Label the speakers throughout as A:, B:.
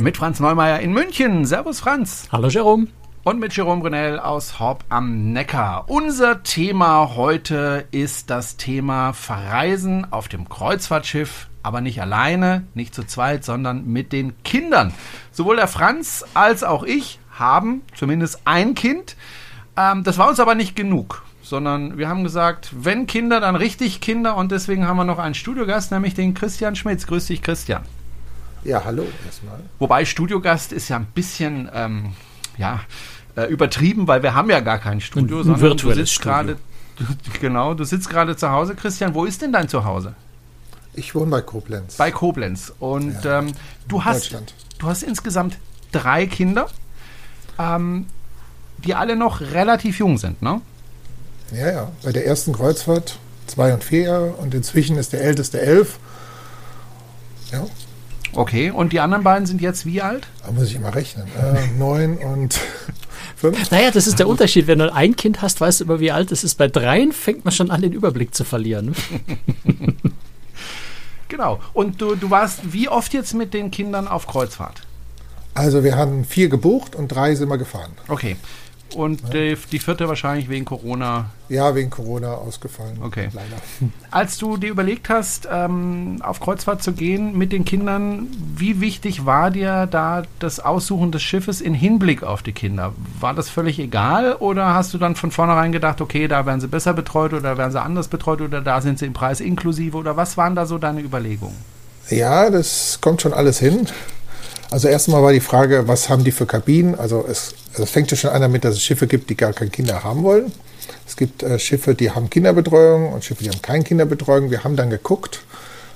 A: Mit Franz Neumeier in München. Servus, Franz.
B: Hallo, Jerome.
A: Und mit Jerome Brunel aus Horb am Neckar. Unser Thema heute ist das Thema Verreisen auf dem Kreuzfahrtschiff, aber nicht alleine, nicht zu zweit, sondern mit den Kindern. Sowohl der Franz als auch ich haben zumindest ein Kind. Ähm, das war uns aber nicht genug sondern wir haben gesagt, wenn Kinder, dann richtig Kinder und deswegen haben wir noch einen Studiogast, nämlich den Christian Schmitz. Grüß dich, Christian.
C: Ja, hallo erstmal.
A: Wobei Studiogast ist ja ein bisschen, ähm, ja, äh, übertrieben, weil wir haben ja gar kein Studio,
B: ein, ein
A: sondern
B: virtuelles
A: du sitzt gerade, genau, du sitzt gerade zu Hause. Christian, wo ist denn dein Zuhause?
C: Ich wohne bei Koblenz.
A: Bei Koblenz. Und ja, ähm, du hast, du hast insgesamt drei Kinder, ähm, die alle noch relativ jung sind, ne?
C: Ja, ja. Bei der ersten Kreuzfahrt zwei und vier Jahre und inzwischen ist der älteste elf.
A: Ja. Okay, und die anderen beiden sind jetzt wie alt?
C: Da muss ich immer rechnen. Äh, neun und fünf.
B: Naja, das ist der Unterschied. Wenn du ein Kind hast, weißt du immer, wie alt es ist. Bei dreien fängt man schon an, den Überblick zu verlieren.
A: genau. Und du, du warst wie oft jetzt mit den Kindern auf Kreuzfahrt?
C: Also wir haben vier gebucht und drei sind wir gefahren.
A: Okay. Und ja. die vierte wahrscheinlich wegen Corona.
C: Ja, wegen Corona ausgefallen.
A: Okay. Leider. Als du dir überlegt hast, ähm, auf Kreuzfahrt zu gehen mit den Kindern, wie wichtig war dir da das Aussuchen des Schiffes in Hinblick auf die Kinder? War das völlig egal oder hast du dann von vornherein gedacht, okay, da werden sie besser betreut oder werden sie anders betreut oder da sind sie im Preis inklusive oder was waren da so deine Überlegungen?
C: Ja, das kommt schon alles hin. Also erstmal war die Frage, was haben die für Kabinen? Also es, also es fängt ja schon an damit, dass es Schiffe gibt, die gar keine Kinder haben wollen. Es gibt äh, Schiffe, die haben Kinderbetreuung und Schiffe, die haben keine Kinderbetreuung. Wir haben dann geguckt,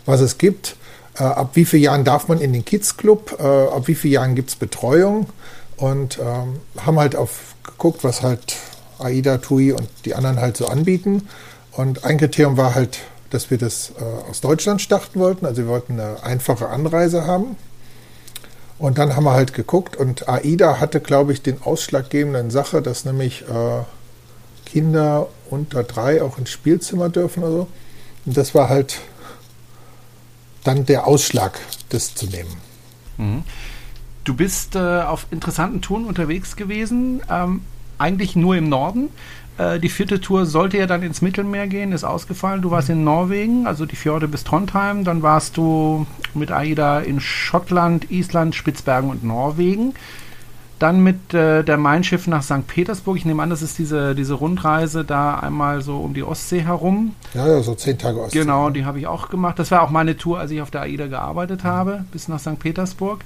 C: was es gibt. Äh, ab wie vielen Jahren darf man in den Kids Club? Äh, ab wie vielen Jahren gibt es Betreuung? Und ähm, haben halt auf geguckt, was halt AIDA, TUI und die anderen halt so anbieten. Und ein Kriterium war halt, dass wir das äh, aus Deutschland starten wollten. Also wir wollten eine einfache Anreise haben. Und dann haben wir halt geguckt und AIDA hatte, glaube ich, den ausschlaggebenden Sache, dass nämlich äh, Kinder unter drei auch ins Spielzimmer dürfen oder so. Und das war halt dann der Ausschlag, das zu nehmen.
A: Mhm. Du bist äh, auf interessanten Touren unterwegs gewesen, ähm, eigentlich nur im Norden. Äh, die vierte Tour sollte ja dann ins Mittelmeer gehen, ist ausgefallen. Du warst in Norwegen, also die Fjorde bis Trondheim. Dann warst du mit AIDA in Schottland, Island, Spitzbergen und Norwegen. Dann mit äh, der Mein Schiff nach St. Petersburg. Ich nehme an, das ist diese, diese Rundreise da einmal so um die Ostsee herum.
C: Ja, ja so zehn Tage
A: Ostsee. Genau, die habe ich auch gemacht. Das war auch meine Tour, als ich auf der AIDA gearbeitet mhm. habe, bis nach St. Petersburg.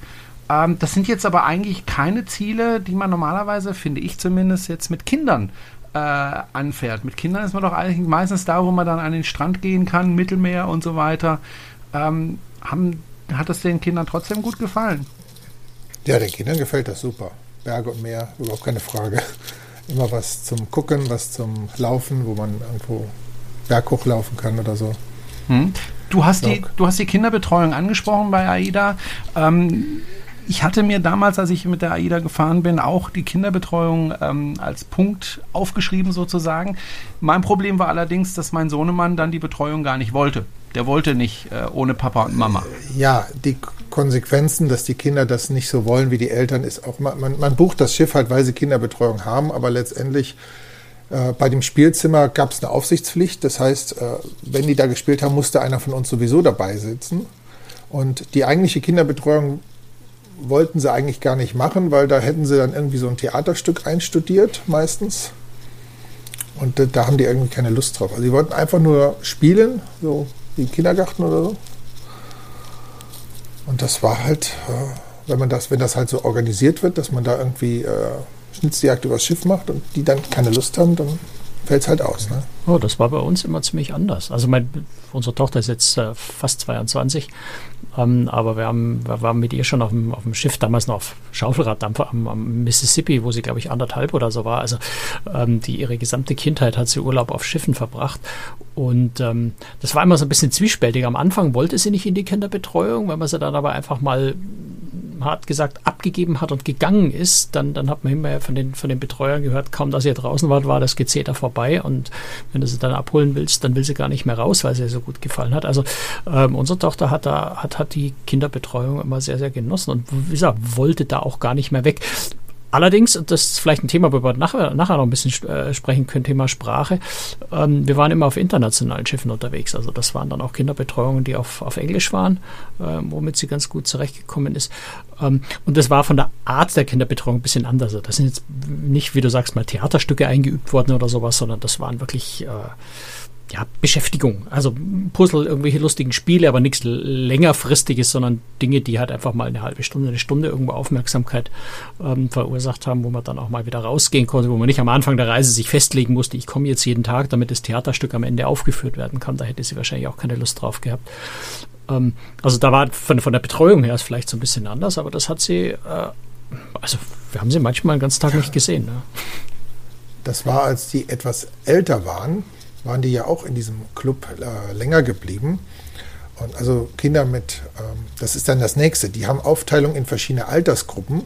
A: Ähm, das sind jetzt aber eigentlich keine Ziele, die man normalerweise, finde ich zumindest, jetzt mit Kindern äh, anfährt. Mit Kindern ist man doch eigentlich meistens da, wo man dann an den Strand gehen kann, Mittelmeer und so weiter. Ähm, haben, hat das den Kindern trotzdem gut gefallen?
C: Ja, den Kindern gefällt das super. Berge und Meer, überhaupt keine Frage. Immer was zum Gucken, was zum Laufen, wo man irgendwo berghoch laufen kann oder so.
A: Hm. Du, hast die, du hast die Kinderbetreuung angesprochen bei AIDA. Ähm, ich hatte mir damals, als ich mit der AIDA gefahren bin, auch die Kinderbetreuung ähm, als Punkt aufgeschrieben sozusagen. Mein Problem war allerdings, dass mein Sohnemann dann die Betreuung gar nicht wollte. Der wollte nicht äh, ohne Papa und Mama.
C: Ja, die Konsequenzen, dass die Kinder das nicht so wollen wie die Eltern, ist auch, man, man, bucht das Schiff halt, weil sie Kinderbetreuung haben, aber letztendlich äh, bei dem Spielzimmer gab es eine Aufsichtspflicht. Das heißt, äh, wenn die da gespielt haben, musste einer von uns sowieso dabei sitzen. Und die eigentliche Kinderbetreuung wollten sie eigentlich gar nicht machen, weil da hätten sie dann irgendwie so ein Theaterstück einstudiert, meistens. Und da haben die irgendwie keine Lust drauf. Also sie wollten einfach nur spielen, so wie im Kindergarten oder so. Und das war halt, äh, wenn man das, wenn das halt so organisiert wird, dass man da irgendwie äh, Schnitzjagd übers Schiff macht und die dann keine Lust haben, dann fällt es halt aus. Ne?
B: Oh, das war bei uns immer ziemlich anders. Also mein, unsere Tochter ist jetzt äh, fast 22, ähm, aber wir, haben, wir waren mit ihr schon auf dem, auf dem Schiff, damals noch auf Schaufelraddampfer am, am Mississippi, wo sie, glaube ich, anderthalb oder so war. Also ähm, die, ihre gesamte Kindheit hat sie Urlaub auf Schiffen verbracht. Und ähm, das war immer so ein bisschen zwiespältig. Am Anfang wollte sie nicht in die Kinderbetreuung, wenn man sie dann aber einfach mal hart gesagt, abgegeben hat und gegangen ist, dann, dann hat man immer von den, von den Betreuern gehört, kaum dass ihr draußen wart, war das Gezeter vorbei. Und wenn du sie dann abholen willst, dann will sie gar nicht mehr raus, weil sie ihr so gut gefallen hat. Also ähm, unsere Tochter hat da, hat, hat die Kinderbetreuung immer sehr, sehr genossen und wie gesagt, wollte da auch gar nicht mehr weg. Allerdings, und das ist vielleicht ein Thema, worüber wir nachher, nachher noch ein bisschen äh, sprechen können, Thema Sprache. Ähm, wir waren immer auf internationalen Schiffen unterwegs. Also das waren dann auch Kinderbetreuungen, die auf, auf Englisch waren, äh, womit sie ganz gut zurechtgekommen ist. Ähm, und das war von der Art der Kinderbetreuung ein bisschen anders. Also das sind jetzt nicht, wie du sagst, mal Theaterstücke eingeübt worden oder sowas, sondern das waren wirklich äh, ja, Beschäftigung. Also Puzzle, irgendwelche lustigen Spiele, aber nichts längerfristiges, sondern Dinge, die halt einfach mal eine halbe Stunde, eine Stunde irgendwo Aufmerksamkeit ähm, verursacht haben, wo man dann auch mal wieder rausgehen konnte, wo man nicht am Anfang der Reise sich festlegen musste, ich komme jetzt jeden Tag, damit das Theaterstück am Ende aufgeführt werden kann. Da hätte sie wahrscheinlich auch keine Lust drauf gehabt. Ähm, also da war von, von der Betreuung her ist vielleicht so ein bisschen anders, aber das hat sie, äh, also wir haben sie manchmal den ganzen Tag nicht gesehen. Ne?
C: Das war, als die etwas älter waren, waren die ja auch in diesem Club äh, länger geblieben. Und also Kinder mit, ähm, das ist dann das nächste, die haben Aufteilung in verschiedene Altersgruppen.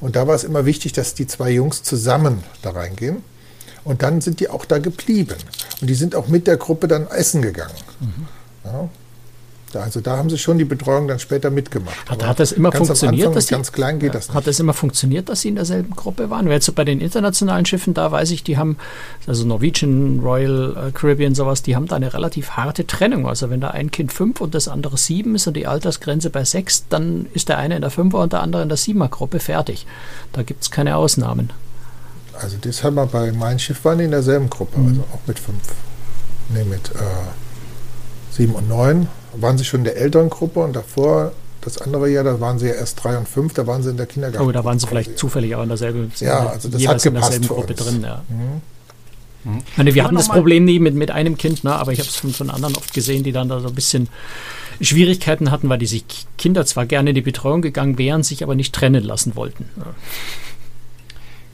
C: Und da war es immer wichtig, dass die zwei Jungs zusammen da reingehen. Und dann sind die auch da geblieben. Und die sind auch mit der Gruppe dann essen gegangen. Mhm. Ja, also da haben sie schon die Betreuung dann später mitgemacht.
B: Hat, hat das immer funktioniert?
C: Anfang, dass sie, ganz klein geht das
B: nicht. Hat das immer funktioniert, dass sie in derselben Gruppe waren? Weil jetzt bei den internationalen Schiffen, da weiß ich, die haben, also Norwegian, Royal äh, Caribbean, sowas, die haben da eine relativ harte Trennung. Also wenn da ein Kind fünf und das andere sieben ist und die Altersgrenze bei sechs, dann ist der eine in der Fünfer und der andere in der Siebener-Gruppe fertig. Da gibt es keine Ausnahmen.
C: Also das haben wir bei meinem Schiff waren die in derselben Gruppe, mhm. also auch mit fünf. Ne, mit äh, sieben und neun waren sie schon in der älteren Gruppe und davor, das andere Jahr, da waren sie ja erst drei und fünf, da waren sie in der Kindergarten.
B: Oh, da waren sie vielleicht zufällig auch in derselben,
C: ja, also das hat
B: in derselben Gruppe drin. Ja. Mhm. Ich meine, wir hatten das Problem nie mit, mit einem Kind, ne, aber ich habe es von, von anderen oft gesehen, die dann da so ein bisschen Schwierigkeiten hatten, weil die sich Kinder zwar gerne in die Betreuung gegangen wären, sich aber nicht trennen lassen wollten. Ja.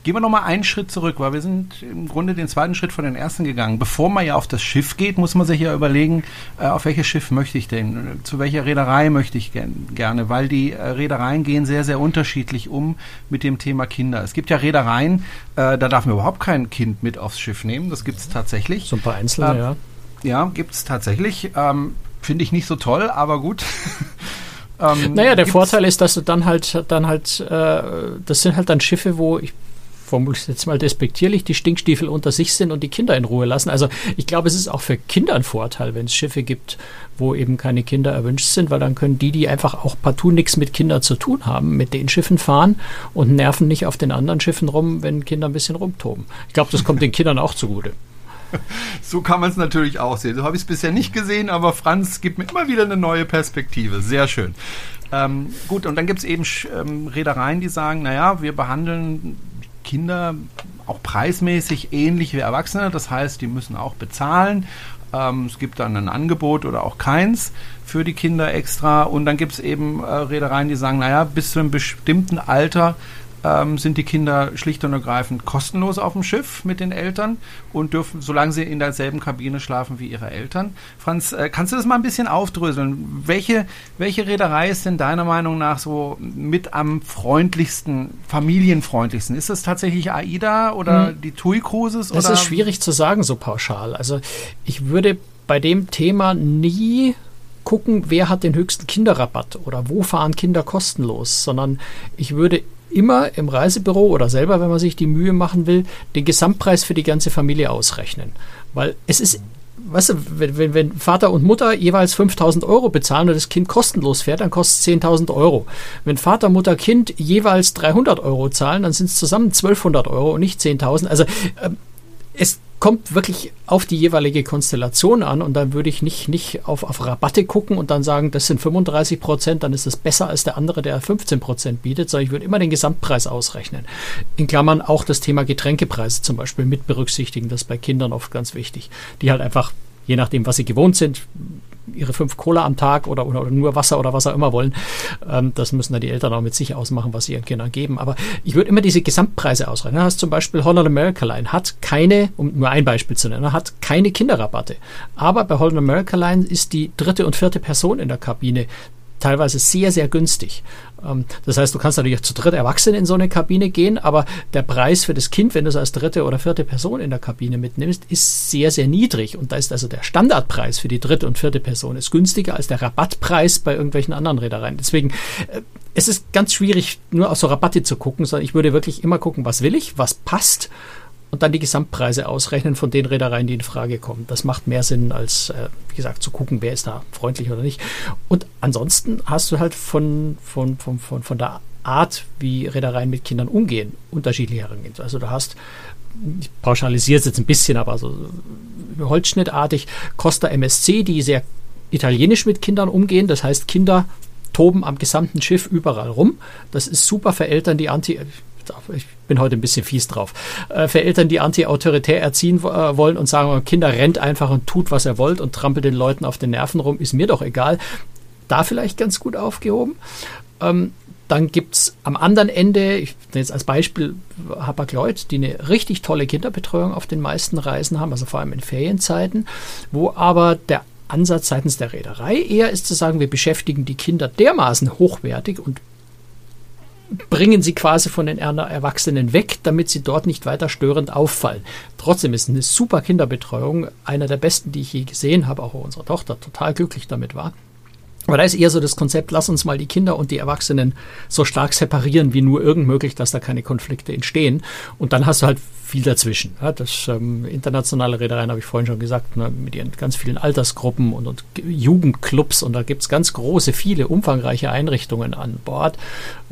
A: Gehen wir nochmal einen Schritt zurück, weil wir sind im Grunde den zweiten Schritt von den ersten gegangen. Bevor man ja auf das Schiff geht, muss man sich ja überlegen, äh, auf welches Schiff möchte ich denn, zu welcher Reederei möchte ich gerne, weil die äh, Reedereien gehen sehr, sehr unterschiedlich um mit dem Thema Kinder. Es gibt ja Reedereien, äh, da darf man überhaupt kein Kind mit aufs Schiff nehmen, das gibt es tatsächlich.
B: So ein paar Einzelne, äh, ja.
A: Ja, gibt es tatsächlich. Ähm, Finde ich nicht so toll, aber gut.
B: ähm, naja, der Vorteil ist, dass du dann halt, dann halt, äh, das sind halt dann Schiffe, wo ich formuliere jetzt mal despektierlich, die Stinkstiefel unter sich sind und die Kinder in Ruhe lassen. Also ich glaube, es ist auch für Kinder ein Vorteil, wenn es Schiffe gibt, wo eben keine Kinder erwünscht sind, weil dann können die, die einfach auch partout nichts mit Kindern zu tun haben, mit den Schiffen fahren und nerven nicht auf den anderen Schiffen rum, wenn Kinder ein bisschen rumtoben. Ich glaube, das kommt den Kindern auch zugute.
A: So kann man es natürlich auch sehen. So habe ich es bisher nicht gesehen, aber Franz gibt mir immer wieder eine neue Perspektive. Sehr schön. Ähm, gut, und dann gibt es eben ähm, Reedereien, die sagen, naja, wir behandeln Kinder auch preismäßig ähnlich wie Erwachsene. Das heißt, die müssen auch bezahlen. Ähm, es gibt dann ein Angebot oder auch keins für die Kinder extra. Und dann gibt es eben äh, Reedereien, die sagen, naja, bis zu einem bestimmten Alter ähm, sind die Kinder schlicht und ergreifend kostenlos auf dem Schiff mit den Eltern und dürfen, solange sie in derselben Kabine schlafen wie ihre Eltern. Franz, äh, kannst du das mal ein bisschen aufdröseln? Welche, welche Reederei ist denn deiner Meinung nach so mit am freundlichsten, familienfreundlichsten? Ist das tatsächlich AIDA oder hm. die TUI Cruises?
B: Das oder? ist schwierig zu sagen, so pauschal. Also ich würde bei dem Thema nie gucken, wer hat den höchsten Kinderrabatt oder wo fahren Kinder kostenlos, sondern ich würde immer im Reisebüro oder selber, wenn man sich die Mühe machen will, den Gesamtpreis für die ganze Familie ausrechnen. Weil es ist, weißt du, wenn, wenn Vater und Mutter jeweils 5000 Euro bezahlen und das Kind kostenlos fährt, dann kostet es 10.000 Euro. Wenn Vater, Mutter, Kind jeweils 300 Euro zahlen, dann sind es zusammen 1200 Euro und nicht 10.000. Also äh, es kommt wirklich auf die jeweilige Konstellation an und dann würde ich nicht, nicht auf, auf Rabatte gucken und dann sagen, das sind 35 Prozent, dann ist das besser als der andere, der 15 Prozent bietet, sondern ich würde immer den Gesamtpreis ausrechnen. In Klammern auch das Thema Getränkepreise zum Beispiel mit berücksichtigen, das ist bei Kindern oft ganz wichtig, die halt einfach je nachdem, was sie gewohnt sind, ihre fünf Cola am Tag oder, oder, oder nur Wasser oder was auch immer wollen. Ähm, das müssen dann die Eltern auch mit sich ausmachen, was sie ihren Kindern geben. Aber ich würde immer diese Gesamtpreise ausrechnen. Hast zum Beispiel Holland America Line hat keine, um nur ein Beispiel zu nennen, hat keine Kinderrabatte. Aber bei Holland America Line ist die dritte und vierte Person in der Kabine teilweise sehr, sehr günstig. Ähm, das heißt, du kannst natürlich zu dritt Erwachsene in so eine Kabine gehen, aber der Preis für das Kind, wenn du es als dritte oder vierte Person in der Kabine mitnimmst, ist sehr, sehr niedrig. Und da ist also der Standardpreis für die dritte und vierte Person ist günstiger als der Rabattpreis bei irgendwelchen anderen Reedereien. Deswegen, äh, es ist ganz schwierig, nur auf so Rabatte zu gucken, sondern ich würde wirklich immer gucken, was will ich, was passt und dann die Gesamtpreise ausrechnen von den Reedereien, die in Frage kommen. Das macht mehr Sinn, als, äh, wie gesagt, zu gucken, wer ist da freundlich oder nicht. Und ansonsten hast du halt von, von, von, von, von der Art, wie Reedereien mit Kindern umgehen, unterschiedliche Herangehensweisen. Also du hast, ich pauschalisiere es jetzt ein bisschen, aber so holzschnittartig, Costa MSC, die sehr italienisch mit Kindern umgehen. Das heißt, Kinder toben am gesamten Schiff überall rum. Das ist super für Eltern, die anti, ich bin heute ein bisschen fies drauf, äh, für Eltern, die anti-autoritär erziehen äh, wollen und sagen, Kinder rennt einfach und tut, was er wollt und trampelt den Leuten auf den Nerven rum, ist mir doch egal. Da vielleicht ganz gut aufgehoben. Ähm, dann gibt es am anderen Ende, ich jetzt als Beispiel Hapag-Lloyd, die eine richtig tolle Kinderbetreuung auf den meisten Reisen haben, also vor allem in Ferienzeiten, wo aber der Ansatz seitens der Reederei eher ist zu sagen, wir beschäftigen die Kinder dermaßen hochwertig und bringen sie quasi von den Erwachsenen weg, damit sie dort nicht weiter störend auffallen. Trotzdem ist eine super Kinderbetreuung, einer der besten, die ich je gesehen habe, auch unsere Tochter total glücklich damit war. Aber da ist eher so das Konzept, lass uns mal die Kinder und die Erwachsenen so stark separieren, wie nur irgend möglich, dass da keine Konflikte entstehen. Und dann hast du halt viel dazwischen. Ja, das ähm, internationale Reedereien habe ich vorhin schon gesagt, ne, mit ihren ganz vielen Altersgruppen und, und Jugendclubs und da gibt es ganz große, viele umfangreiche Einrichtungen an Bord.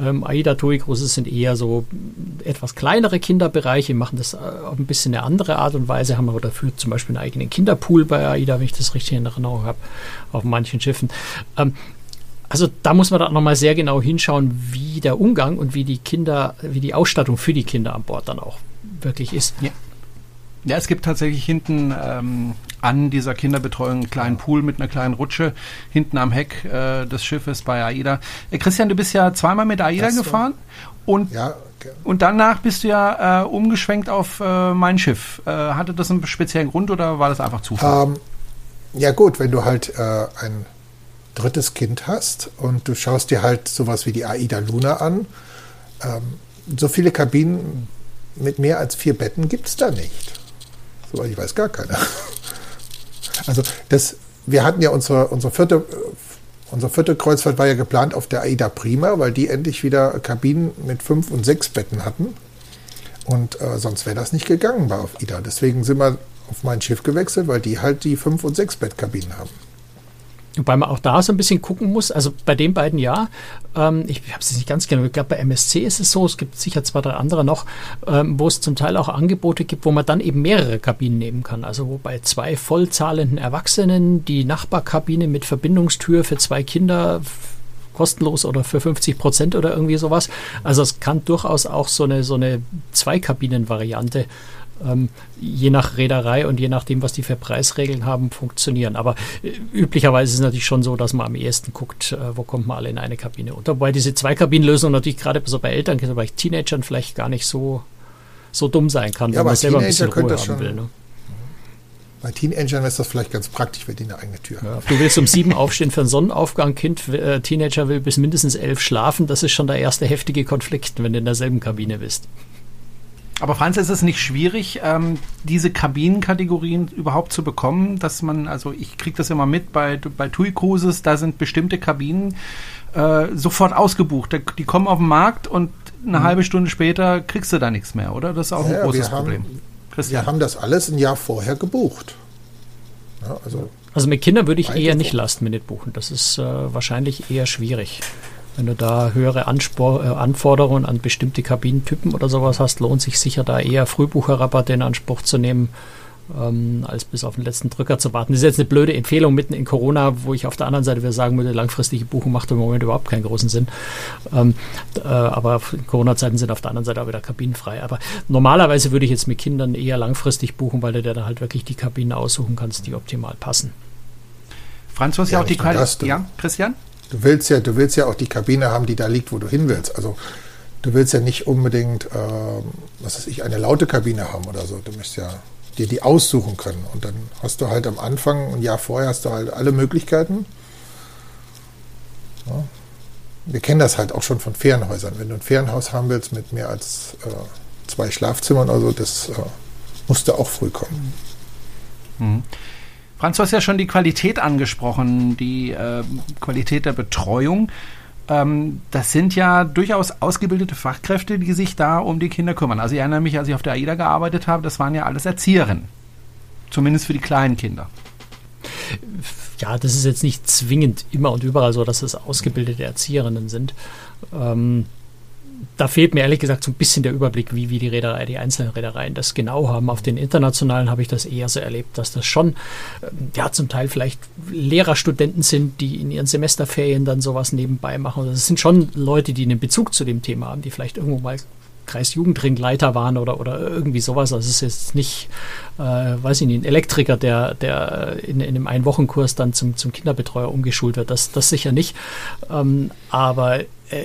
B: Ähm, AIDA TUI Großes sind eher so etwas kleinere Kinderbereiche, machen das äh, auf ein bisschen eine andere Art und Weise, haben aber dafür zum Beispiel einen eigenen Kinderpool bei AIDA, wenn ich das richtig in Erinnerung habe, auf manchen Schiffen. Ähm, also da muss man dann nochmal sehr genau hinschauen, wie der Umgang und wie die Kinder, wie die Ausstattung für die Kinder an Bord dann auch wirklich ist.
A: Ja. Ja, es gibt tatsächlich hinten ähm, an dieser Kinderbetreuung einen kleinen Pool mit einer kleinen Rutsche hinten am Heck äh, des Schiffes bei AIDA. Äh, Christian, du bist ja zweimal mit AIDA das gefahren und, ja, okay. und danach bist du ja äh, umgeschwenkt auf äh, mein Schiff. Äh, hatte das einen speziellen Grund oder war das einfach Zufall? Ähm,
C: ja gut, wenn du halt äh, ein drittes Kind hast und du schaust dir halt sowas wie die AIDA Luna an, ähm, so viele Kabinen mit mehr als vier Betten gibt es da nicht. Soweit ich weiß, gar keine. Also das, wir hatten ja unsere, unsere vierte Unsere vierte Kreuzfahrt war ja geplant auf der AIDA Prima, weil die endlich wieder Kabinen mit fünf und sechs Betten hatten. Und äh, sonst wäre das nicht gegangen bei AIDA. Deswegen sind wir auf mein Schiff gewechselt, weil die halt die fünf und sechs Bettkabinen haben.
B: Wobei man auch da so ein bisschen gucken muss, also bei den beiden ja, ähm, ich habe es nicht ganz genau, ich glaube bei MSC ist es so, es gibt sicher zwei, drei andere noch, ähm, wo es zum Teil auch Angebote gibt, wo man dann eben mehrere Kabinen nehmen kann. Also wo bei zwei vollzahlenden Erwachsenen die Nachbarkabine mit Verbindungstür für zwei Kinder kostenlos oder für 50 Prozent oder irgendwie sowas. Also es kann durchaus auch so eine, so eine Zweikabinen-Variante ähm, je nach Reederei und je nachdem, was die für Preisregeln haben, funktionieren. Aber äh, üblicherweise ist es natürlich schon so, dass man am ehesten guckt, äh, wo kommt man alle in eine Kabine unter. Wobei diese Zweikabinenlösung natürlich gerade so bei Eltern, bei Teenagern vielleicht gar nicht so, so dumm sein kann,
C: ja, wenn man selber ein bisschen Ruhe haben schon, will. Ne? Bei Teenagern ist das vielleicht ganz praktisch, wenn die eine eigene Tür
B: haben. du willst um sieben aufstehen für einen Sonnenaufgang, Kind, äh, Teenager will bis mindestens elf schlafen. Das ist schon der erste heftige Konflikt, wenn du in derselben Kabine bist.
A: Aber Franz, ist es nicht schwierig, ähm, diese Kabinenkategorien überhaupt zu bekommen, dass man, also ich kriege das immer mit bei, bei TUI Cruises, da sind bestimmte Kabinen äh, sofort ausgebucht. Die kommen auf den Markt und eine mhm. halbe Stunde später kriegst du da nichts mehr, oder? Das ist auch ja, ein großes
C: haben,
A: Problem.
C: Christian. Wir haben das alles ein Jahr vorher gebucht.
B: Ja, also, also mit Kindern würde ich eher nicht Last-Minute buchen. Das ist äh, wahrscheinlich eher schwierig. Wenn du da höhere Anspor äh, Anforderungen an bestimmte Kabinentypen oder sowas hast, lohnt sich sicher da eher Frühbucherrabatte in Anspruch zu nehmen, ähm, als bis auf den letzten Drücker zu warten. Das ist jetzt eine blöde Empfehlung mitten in Corona, wo ich auf der anderen Seite wieder sagen würde, langfristige Buchung macht im Moment überhaupt keinen großen Sinn. Ähm, äh, aber Corona-Zeiten sind auf der anderen Seite auch wieder kabinenfrei. Aber normalerweise würde ich jetzt mit Kindern eher langfristig buchen, weil du dir dann halt wirklich die Kabinen aussuchen kannst, die optimal passen.
A: Franz, du hast ja, ja auch die Qualität. Ja, Christian?
C: Du willst ja, du willst ja auch die Kabine haben, die da liegt, wo du hin willst. Also du willst ja nicht unbedingt, äh, was weiß ich, eine laute Kabine haben oder so. Du musst ja dir die aussuchen können. Und dann hast du halt am Anfang, ein Jahr vorher, hast du halt alle Möglichkeiten. Ja. Wir kennen das halt auch schon von Ferienhäusern. Wenn du ein Ferienhaus haben willst mit mehr als äh, zwei Schlafzimmern oder so, das äh, musste auch früh kommen.
A: Mhm. Franz, du hast ja schon die Qualität angesprochen, die äh, Qualität der Betreuung. Ähm, das sind ja durchaus ausgebildete Fachkräfte, die sich da um die Kinder kümmern. Also ich erinnere mich, als ich auf der AIDA gearbeitet habe, das waren ja alles Erzieherinnen. Zumindest für die kleinen Kinder.
B: Ja, das ist jetzt nicht zwingend immer und überall so, dass es ausgebildete Erzieherinnen sind. Ähm, da fehlt mir ehrlich gesagt so ein bisschen der Überblick, wie, wie die Reederei, die einzelnen Reedereien das genau haben. Auf den internationalen habe ich das eher so erlebt, dass das schon, ähm, ja, zum Teil vielleicht Lehrerstudenten sind, die in ihren Semesterferien dann sowas nebenbei machen. Das sind schon Leute, die einen Bezug zu dem Thema haben, die vielleicht irgendwo mal Kreisjugendringleiter waren oder, oder irgendwie sowas. Also es ist jetzt nicht, äh, weiß ich nicht, ein Elektriker, der, der in, in einem Einwochenkurs dann zum, zum Kinderbetreuer umgeschult wird. Das, das sicher nicht. Ähm, aber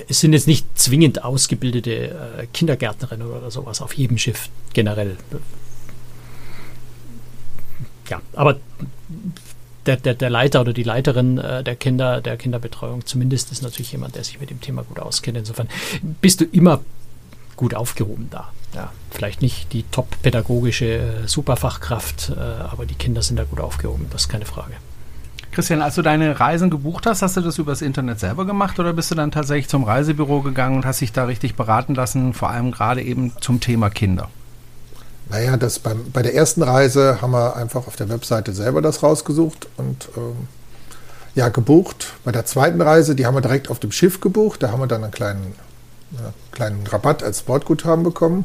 B: es sind jetzt nicht zwingend ausgebildete äh, Kindergärtnerinnen oder sowas auf jedem Schiff generell. Ja, aber der, der, der Leiter oder die Leiterin äh, der Kinder, der Kinderbetreuung zumindest ist natürlich jemand, der sich mit dem Thema gut auskennt. Insofern bist du immer gut aufgehoben da. Ja, vielleicht nicht die top-pädagogische äh, Superfachkraft, äh, aber die Kinder sind da gut aufgehoben, das ist keine Frage.
A: Christian, als du deine Reisen gebucht hast, hast du das übers Internet selber gemacht oder bist du dann tatsächlich zum Reisebüro gegangen und hast dich da richtig beraten lassen, vor allem gerade eben zum Thema Kinder?
C: Naja, das beim, bei der ersten Reise haben wir einfach auf der Webseite selber das rausgesucht und ähm, ja, gebucht. Bei der zweiten Reise, die haben wir direkt auf dem Schiff gebucht. Da haben wir dann einen kleinen, ja, kleinen Rabatt als Bordguthaben bekommen.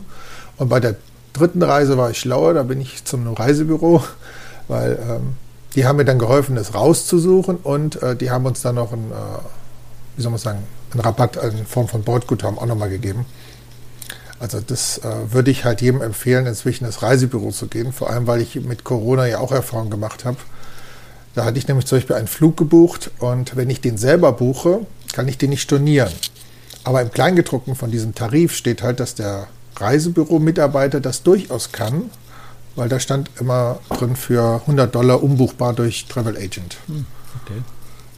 C: Und bei der dritten Reise war ich schlauer, da bin ich zum Reisebüro, weil ähm, die haben mir dann geholfen, es rauszusuchen und äh, die haben uns dann noch einen, äh, wie soll man sagen, einen Rabatt in Form von Bordguthaben auch nochmal gegeben. Also das äh, würde ich halt jedem empfehlen, inzwischen ins Reisebüro zu gehen, vor allem weil ich mit Corona ja auch Erfahrung gemacht habe. Da hatte ich nämlich zum Beispiel einen Flug gebucht und wenn ich den selber buche, kann ich den nicht stornieren. Aber im Kleingedruckten von diesem Tarif steht halt, dass der Reisebüro-Mitarbeiter das durchaus kann weil da stand immer drin für 100 Dollar umbuchbar durch Travel Agent. Hm, okay.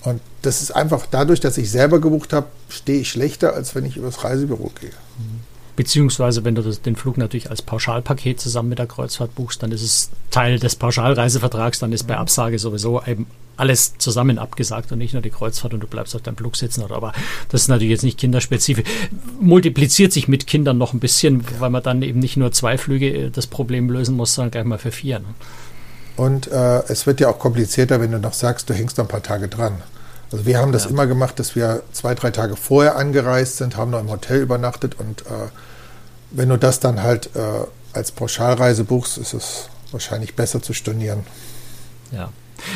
C: Und das ist einfach dadurch, dass ich selber gebucht habe, stehe ich schlechter, als wenn ich übers Reisebüro gehe. Hm.
B: Beziehungsweise, wenn du das, den Flug natürlich als Pauschalpaket zusammen mit der Kreuzfahrt buchst, dann ist es Teil des Pauschalreisevertrags, dann ist bei Absage sowieso eben alles zusammen abgesagt und nicht nur die Kreuzfahrt und du bleibst auf deinem Flug sitzen. Aber das ist natürlich jetzt nicht kinderspezifisch. Multipliziert sich mit Kindern noch ein bisschen, weil man dann eben nicht nur zwei Flüge äh, das Problem lösen muss, sondern gleich mal für vier. Ne?
C: Und äh, es wird ja auch komplizierter, wenn du noch sagst, du hängst noch ein paar Tage dran. Also wir haben das ja. immer gemacht, dass wir zwei, drei Tage vorher angereist sind, haben noch im Hotel übernachtet und äh, wenn du das dann halt äh, als Pauschalreise buchst, ist es wahrscheinlich besser zu stornieren.
B: Ja.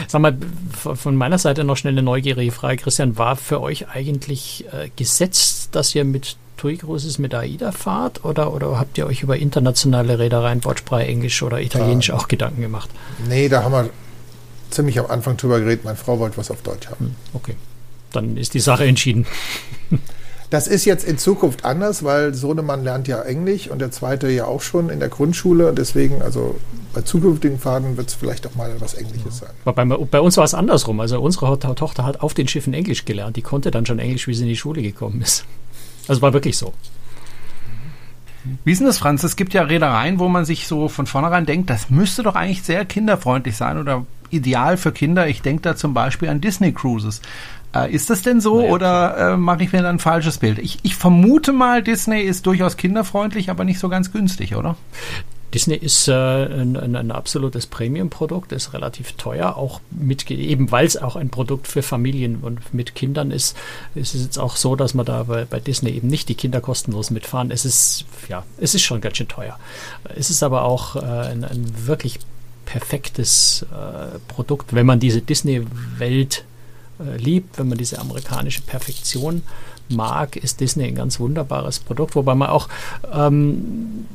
B: Sag mal, von meiner Seite noch schnell eine neugierige Frage, Christian. War für euch eigentlich äh, gesetzt, dass ihr mit TUI Cruises mit AIDA fahrt oder, oder habt ihr euch über internationale Reedereien, Wortsprache Englisch oder Italienisch ja. auch Gedanken gemacht?
C: Nee, da haben wir ziemlich am Anfang drüber geredet. Meine Frau wollte was auf Deutsch haben. Hm,
B: okay, dann ist die Sache entschieden.
C: Das ist jetzt in Zukunft anders, weil Sohnemann lernt ja Englisch und der zweite ja auch schon in der Grundschule. Deswegen, also bei zukünftigen Fahrten wird es vielleicht auch mal was Englisches sein.
B: Bei, bei, uns war es andersrum. Also unsere Tochter hat auf den Schiffen Englisch gelernt. Die konnte dann schon Englisch, wie sie in die Schule gekommen ist. Also war wirklich so.
A: Wie ist denn das, Franz? Es gibt ja Reedereien, wo man sich so von vornherein denkt, das müsste doch eigentlich sehr kinderfreundlich sein oder ideal für Kinder. Ich denke da zum Beispiel an Disney Cruises. Äh, ist das denn so naja, oder äh, mache ich mir dann ein falsches Bild? Ich, ich vermute mal, Disney ist durchaus kinderfreundlich, aber nicht so ganz günstig, oder?
B: Disney ist äh, ein, ein, ein, absolutes Premium-Produkt, ist relativ teuer, auch mit, eben weil es auch ein Produkt für Familien und mit Kindern ist, ist es jetzt auch so, dass man da bei, bei, Disney eben nicht die Kinder kostenlos mitfahren. Es ist, ja, es ist schon ganz schön teuer. Es ist aber auch äh, ein, ein, wirklich perfektes äh, Produkt, wenn man diese Disney-Welt äh, liebt, wenn man diese amerikanische Perfektion mag, ist Disney ein ganz wunderbares Produkt, wobei man auch ähm,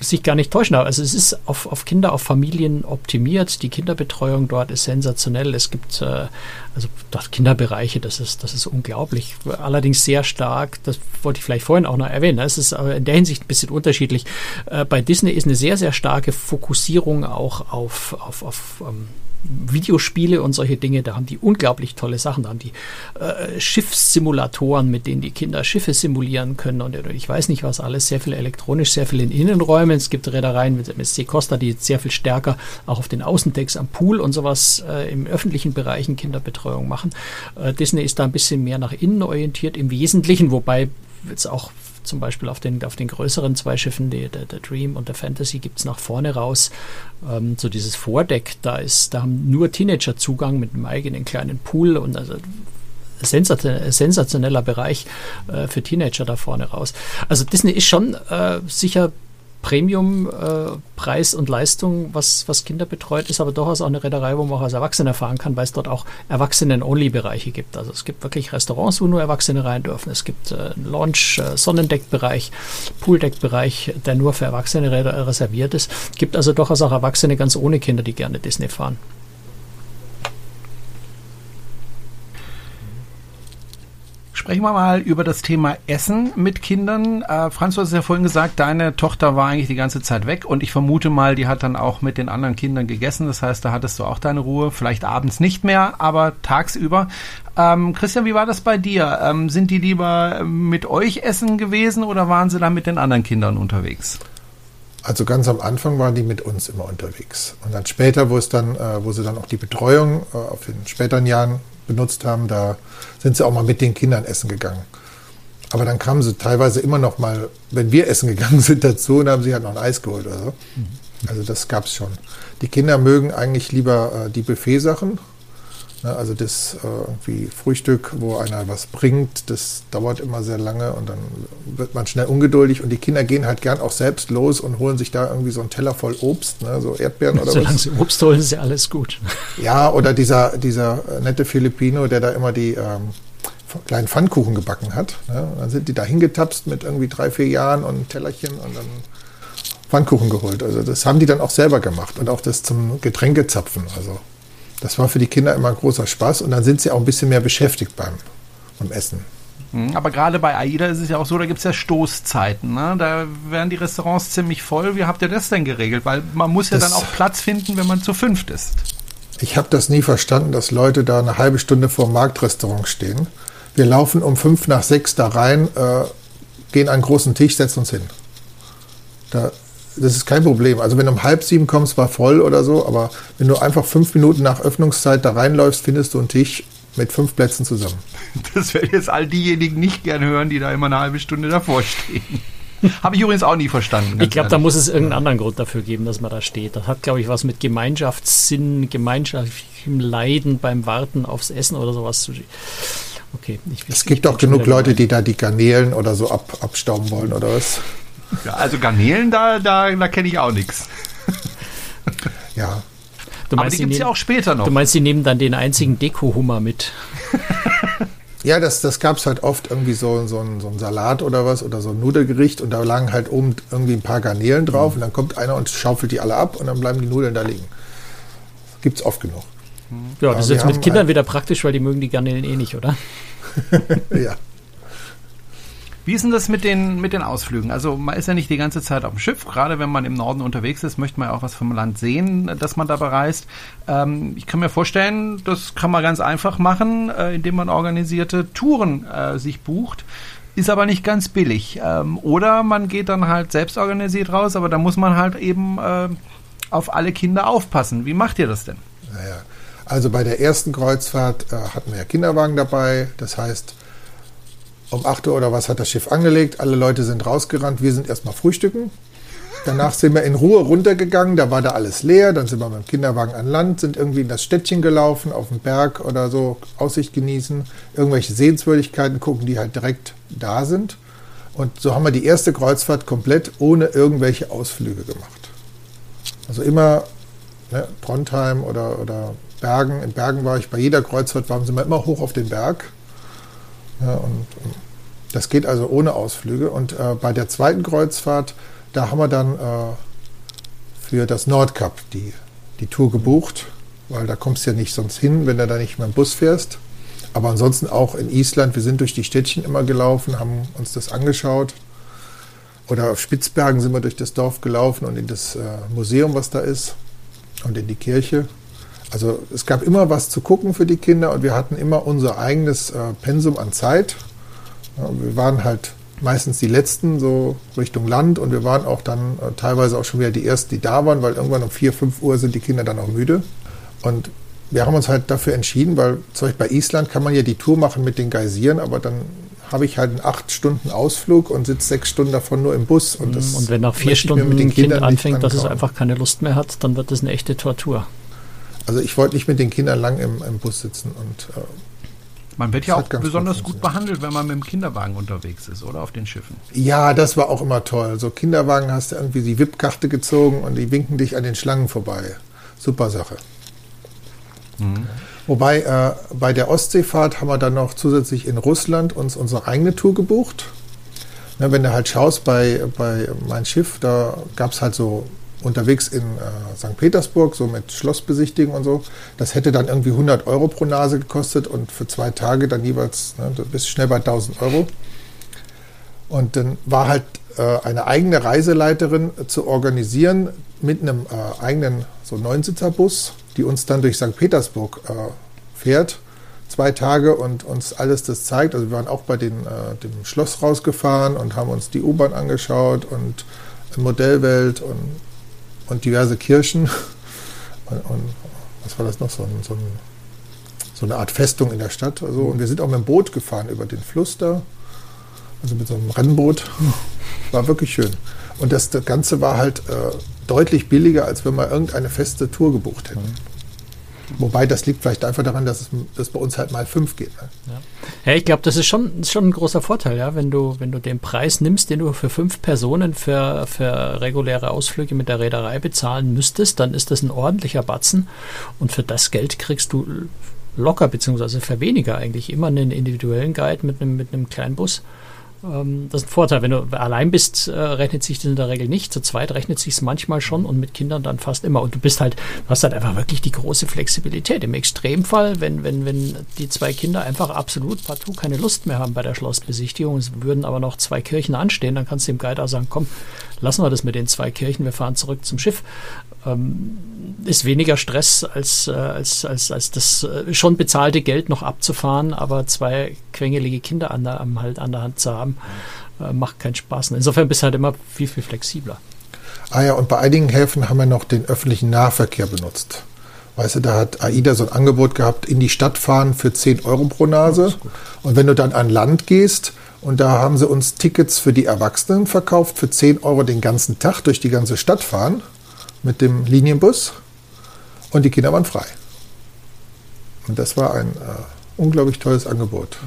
B: sich gar nicht täuschen darf. Also es ist auf, auf Kinder, auf Familien optimiert. Die Kinderbetreuung dort ist sensationell. Es gibt äh, also dort Kinderbereiche, das ist, das ist unglaublich. Allerdings sehr stark, das wollte ich vielleicht vorhin auch noch erwähnen. Es ist in der Hinsicht ein bisschen unterschiedlich. Äh, bei Disney ist eine sehr, sehr starke Fokussierung auch auf, auf, auf ähm, Videospiele und solche Dinge, da haben die unglaublich tolle Sachen. Da haben die äh, Schiffssimulatoren, mit denen die Kinder Schiffe simulieren können und ich weiß nicht was alles. Sehr viel elektronisch, sehr viel in Innenräumen. Es gibt Reedereien mit MSC Costa, die sehr viel stärker auch auf den Außendecks am Pool und sowas äh, im öffentlichen Bereichen Kinderbetreuung machen. Äh, Disney ist da ein bisschen mehr nach innen orientiert im Wesentlichen, wobei jetzt auch zum Beispiel auf den, auf den größeren zwei Schiffen, die, der, der Dream und der Fantasy, gibt es nach vorne raus ähm, so dieses Vordeck. Da, ist, da haben nur Teenager Zugang mit einem eigenen kleinen Pool und also sensationeller Bereich äh, für Teenager da vorne raus. Also Disney ist schon äh, sicher Premium-Preis äh, und Leistung, was, was Kinder betreut, ist aber durchaus auch eine Reederei, wo man auch als Erwachsener fahren kann, weil es dort auch Erwachsenen-Only-Bereiche gibt. Also es gibt wirklich Restaurants, wo nur Erwachsene rein dürfen. Es gibt äh, einen Launch, äh, Sonnendeck-Bereich, Pooldeck-Bereich, der nur für Erwachsene reserviert ist. Es gibt also durchaus auch Erwachsene ganz ohne Kinder, die gerne Disney fahren.
A: Sprechen wir mal über das Thema Essen mit Kindern. Äh, Franz, du hast ja vorhin gesagt, deine Tochter war eigentlich die ganze Zeit weg und ich vermute mal, die hat dann auch mit den anderen Kindern gegessen. Das heißt, da hattest du auch deine Ruhe. Vielleicht abends nicht mehr, aber tagsüber. Ähm, Christian, wie war das bei dir? Ähm, sind die lieber mit euch essen gewesen oder waren sie dann mit den anderen Kindern unterwegs?
C: Also ganz am Anfang waren die mit uns immer unterwegs. Und dann später, wo es dann, äh, wo sie dann auch die Betreuung äh, auf den späteren Jahren benutzt haben, da sind sie auch mal mit den Kindern essen gegangen. Aber dann kamen sie teilweise immer noch mal, wenn wir essen gegangen sind, dazu und haben sie halt noch ein Eis geholt oder so. Mhm. Also das gab es schon. Die Kinder mögen eigentlich lieber äh, die Buffet-Sachen also das äh, irgendwie Frühstück, wo einer was bringt, das dauert immer sehr lange und dann wird man schnell ungeduldig und die Kinder gehen halt gern auch selbst los und holen sich da irgendwie so einen Teller voll Obst, ne, so Erdbeeren oder
B: Solange was. Solange sie Obst holen, ist ja alles gut.
C: Ja, oder dieser, dieser nette Filipino, der da immer die ähm, kleinen Pfannkuchen gebacken hat. Ne? Dann sind die da hingetapst mit irgendwie drei, vier Jahren und ein Tellerchen und dann Pfannkuchen geholt. Also das haben die dann auch selber gemacht und auch das zum Getränkezapfen. Also das war für die Kinder immer ein großer Spaß und dann sind sie auch ein bisschen mehr beschäftigt beim, beim Essen.
A: Mhm. Aber gerade bei AIDA ist es ja auch so, da gibt es ja Stoßzeiten. Ne? Da werden die Restaurants ziemlich voll. Wie habt ihr das denn geregelt? Weil man muss ja das, dann auch Platz finden, wenn man zu fünft ist.
C: Ich habe das nie verstanden, dass Leute da eine halbe Stunde vor dem Marktrestaurant stehen. Wir laufen um fünf nach sechs da rein, äh, gehen an einen großen Tisch, setzen uns hin. Da das ist kein Problem. Also wenn du um halb sieben kommst, war voll oder so, aber wenn du einfach fünf Minuten nach Öffnungszeit da reinläufst, findest du einen Tisch mit fünf Plätzen zusammen.
A: Das werden jetzt all diejenigen nicht gern hören, die da immer eine halbe Stunde davor stehen. Habe ich übrigens auch nie verstanden.
B: Ich glaube, da muss es irgendeinen anderen Grund dafür geben, dass man da steht. Das hat, glaube ich, was mit Gemeinschaftssinn, gemeinschaftlichem Leiden beim Warten aufs Essen oder sowas zu tun.
C: Okay, ich, es gibt auch genug Leute, die da die Garnelen oder so ab, abstauben wollen, oder was?
A: Ja, also Garnelen, da, da, da kenne ich auch nichts.
C: Ja.
B: Du meinst, Aber die gibt es ja auch später noch. Du meinst, die nehmen dann den einzigen Deko-Hummer mit.
C: Ja, das, das gab es halt oft irgendwie so, so, ein, so ein Salat oder was oder so ein Nudelgericht und da lagen halt oben irgendwie ein paar Garnelen drauf mhm. und dann kommt einer und schaufelt die alle ab und dann bleiben die Nudeln da liegen. Gibt es oft genug.
B: Ja, das ist jetzt mit Kindern wieder praktisch, weil die mögen die Garnelen eh nicht, oder?
A: ja. Wie ist denn das mit den, mit den Ausflügen? Also man ist ja nicht die ganze Zeit auf dem Schiff. Gerade wenn man im Norden unterwegs ist, möchte man ja auch was vom Land sehen, das man da bereist. Ähm, ich kann mir vorstellen, das kann man ganz einfach machen, äh, indem man organisierte Touren äh, sich bucht. Ist aber nicht ganz billig. Ähm, oder man geht dann halt selbst organisiert raus, aber da muss man halt eben äh, auf alle Kinder aufpassen. Wie macht ihr das denn?
C: Naja, also bei der ersten Kreuzfahrt äh, hatten wir ja Kinderwagen dabei. Das heißt, um 8 Uhr oder was hat das Schiff angelegt. Alle Leute sind rausgerannt. Wir sind erstmal frühstücken. Danach sind wir in Ruhe runtergegangen. Da war da alles leer. Dann sind wir mit dem Kinderwagen an Land, sind irgendwie in das Städtchen gelaufen, auf den Berg oder so, Aussicht genießen, irgendwelche Sehenswürdigkeiten gucken, die halt direkt da sind. Und so haben wir die erste Kreuzfahrt komplett ohne irgendwelche Ausflüge gemacht. Also immer ne, Trondheim oder, oder Bergen. In Bergen war ich bei jeder Kreuzfahrt, waren wir immer hoch auf den Berg. Ja, und, und das geht also ohne Ausflüge. Und äh, bei der zweiten Kreuzfahrt, da haben wir dann äh, für das Nordkap die, die Tour gebucht, weil da kommst du ja nicht sonst hin, wenn du da nicht mit dem Bus fährst. Aber ansonsten auch in Island, wir sind durch die Städtchen immer gelaufen, haben uns das angeschaut. Oder auf Spitzbergen sind wir durch das Dorf gelaufen und in das äh, Museum, was da ist, und in die Kirche. Also es gab immer was zu gucken für die Kinder und wir hatten immer unser eigenes äh, Pensum an Zeit. Ja, wir waren halt meistens die Letzten, so Richtung Land und wir waren auch dann äh, teilweise auch schon wieder die Ersten, die da waren, weil irgendwann um 4, 5 Uhr sind die Kinder dann auch müde. Und wir haben uns halt dafür entschieden, weil zum Beispiel bei Island kann man ja die Tour machen mit den Geysiren, aber dann habe ich halt einen acht Stunden Ausflug und sitze sechs Stunden davon nur im Bus.
B: Und, das und wenn nach vier Stunden mit ein Kind anfängt, dass es einfach keine Lust mehr hat, dann wird das eine echte Tortur.
C: Also ich wollte nicht mit den Kindern lang im, im Bus sitzen und äh,
A: man wird ja auch besonders gut, gut behandelt, wenn man mit dem Kinderwagen unterwegs ist, oder auf den Schiffen.
C: Ja, das war auch immer toll. So Kinderwagen hast du irgendwie die VIP-Karte gezogen und die winken dich an den Schlangen vorbei. Super Sache. Mhm. Wobei äh, bei der Ostseefahrt haben wir dann noch zusätzlich in Russland uns unsere eigene Tour gebucht. Ne, wenn du halt schaust bei, bei mein Schiff, da gab es halt so unterwegs in äh, St. Petersburg, so mit Schlossbesichtigung und so. Das hätte dann irgendwie 100 Euro pro Nase gekostet und für zwei Tage dann jeweils, ne, du bist schnell bei 1000 Euro. Und dann war halt äh, eine eigene Reiseleiterin zu organisieren mit einem äh, eigenen so Neunsitzerbus, die uns dann durch St. Petersburg äh, fährt. Zwei Tage und uns alles das zeigt. Also wir waren auch bei den, äh, dem Schloss rausgefahren und haben uns die U-Bahn angeschaut und Modellwelt und und diverse Kirchen. Und, und, was war das noch? So, ein, so, ein, so, eine Art Festung in der Stadt. Also, und wir sind auch mit dem Boot gefahren über den Fluss da. Also mit so einem Rennboot. War wirklich schön. Und das, das Ganze war halt äh, deutlich billiger, als wenn wir irgendeine feste Tour gebucht hätten. Wobei das liegt vielleicht einfach daran, dass es dass bei uns halt mal fünf geht. Ne?
B: Ja. ja. ich glaube, das ist schon, ist schon ein großer Vorteil, ja, wenn du, wenn du den Preis nimmst, den du für fünf Personen für, für reguläre Ausflüge mit der Reederei bezahlen müsstest, dann ist das ein ordentlicher Batzen. Und für das Geld kriegst du locker, beziehungsweise für weniger eigentlich immer einen individuellen Guide mit einem, mit einem kleinen Bus. Ähm, das ist ein Vorteil. Wenn du allein bist, äh, rechnet sich das in der Regel nicht. Zu zweit rechnet sich es manchmal schon und mit Kindern dann fast immer. Und du bist halt, du hast halt einfach wirklich die große Flexibilität. Im Extremfall, wenn, wenn, wenn die zwei Kinder einfach absolut partout keine Lust mehr haben bei der Schlossbesichtigung, es würden aber noch zwei Kirchen anstehen, dann kannst du dem Guide auch sagen, komm, lassen wir das mit den zwei Kirchen, wir fahren zurück zum Schiff. Ähm, ist weniger Stress als, äh, als, als, als das äh, schon bezahlte Geld noch abzufahren, aber zwei quengelige Kinder an der, halt an der Hand zu haben, äh, macht keinen Spaß. Insofern bist du halt immer viel, viel flexibler.
C: Ah ja, und bei einigen Häfen haben wir noch den öffentlichen Nahverkehr benutzt. Weißt du, da hat AIDA so ein Angebot gehabt, in die Stadt fahren für 10 Euro pro Nase. Und wenn du dann an Land gehst, und da haben sie uns Tickets für die Erwachsenen verkauft, für 10 Euro den ganzen Tag durch die ganze Stadt fahren mit dem Linienbus. Und die Kinder waren frei. Und das war ein äh, unglaublich tolles Angebot.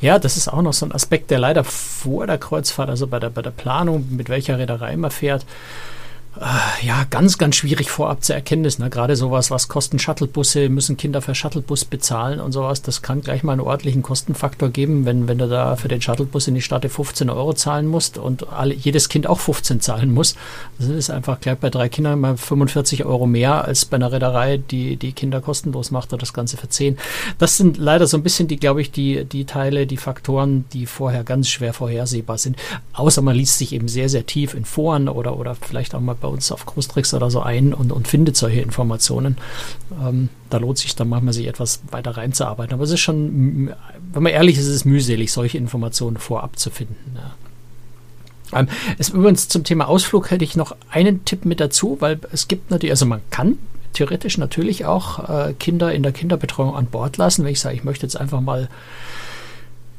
B: Ja, das ist auch noch so ein Aspekt, der leider vor der Kreuzfahrt, also bei der, bei der Planung, mit welcher Reederei man fährt, äh, ja, ganz, ganz schwierig vorab zu erkennen ist. Ne? Gerade sowas, was kosten Shuttlebusse, müssen Kinder für Shuttlebus bezahlen und sowas, das kann gleich mal einen ordentlichen Kostenfaktor geben, wenn, wenn du da für den Shuttlebus in die Stadt 15 Euro zahlen musst und alle, jedes Kind auch 15 zahlen muss. Das ist einfach gleich bei drei Kindern mal 45 Euro mehr als bei einer Reederei, die die Kinder kostenlos macht oder das Ganze für 10. Das sind leider so ein bisschen die, glaube ich, die, die Teile, die Faktoren, die vorher ganz schwer vorhersehbar sind. Außer man liest sich eben sehr, sehr tief in Foren oder, oder vielleicht auch mal bei uns auf Großtricks oder so ein und, und findet solche Informationen. Ähm, da lohnt sich dann manchmal, sich etwas weiter reinzuarbeiten. Aber es ist schon, wenn man ehrlich ist, ist es mühselig, solche Informationen vorab zu finden. Ja. Ähm, es, übrigens zum Thema Ausflug hätte ich noch einen Tipp mit dazu, weil es gibt natürlich, also man kann theoretisch natürlich auch äh, Kinder in der Kinderbetreuung an Bord lassen. Wenn ich sage, ich möchte jetzt einfach mal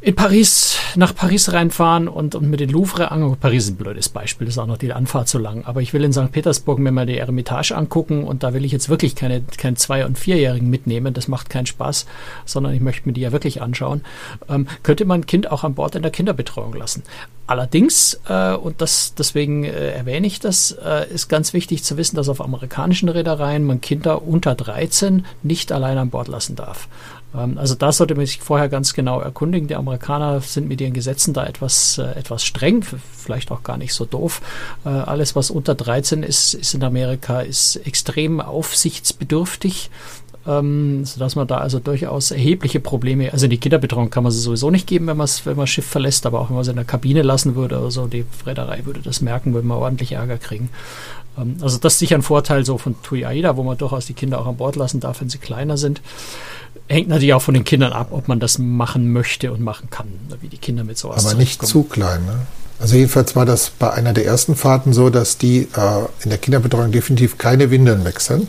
B: in Paris, nach Paris reinfahren und, und mit den Louvre angucken. Paris ist ein blödes Beispiel, ist auch noch die Anfahrt zu lang. Aber ich will in St. Petersburg mir mal die Eremitage angucken und da will ich jetzt wirklich keine, keinen Zwei- und Vierjährigen mitnehmen. Das macht keinen Spaß, sondern ich möchte mir die ja wirklich anschauen. Ähm, könnte man ein Kind auch an Bord in der Kinderbetreuung lassen. Allerdings, äh, und das, deswegen äh, erwähne ich das, äh, ist ganz wichtig zu wissen, dass auf amerikanischen Reedereien man Kinder unter 13 nicht allein an Bord lassen darf. Ähm, also da sollte man sich vorher ganz genau erkundigen. Die Amerikaner sind mit ihren Gesetzen da etwas, äh, etwas streng, vielleicht auch gar nicht so doof. Äh, alles, was unter 13 ist, ist in Amerika, ist extrem aufsichtsbedürftig. ähm, sodass man da also durchaus erhebliche Probleme, also die Kinderbetreuung kann man sie sowieso nicht geben, wenn man wenn man das Schiff verlässt, aber auch wenn man es in der Kabine lassen würde oder so, die Reederei würde das merken, würde man ordentlich Ärger kriegen. Ähm, also das ist sicher ein Vorteil so von TUI AIDA, wo man durchaus die Kinder auch an Bord lassen darf, wenn sie kleiner sind. Hängt natürlich auch von den Kindern ab, ob man das machen möchte und machen kann, wie die Kinder mit sowas
C: Aber nicht zu klein, ne? Also jedenfalls war das bei einer der ersten Fahrten so, dass die äh, in der Kinderbetreuung definitiv keine Windeln wechseln.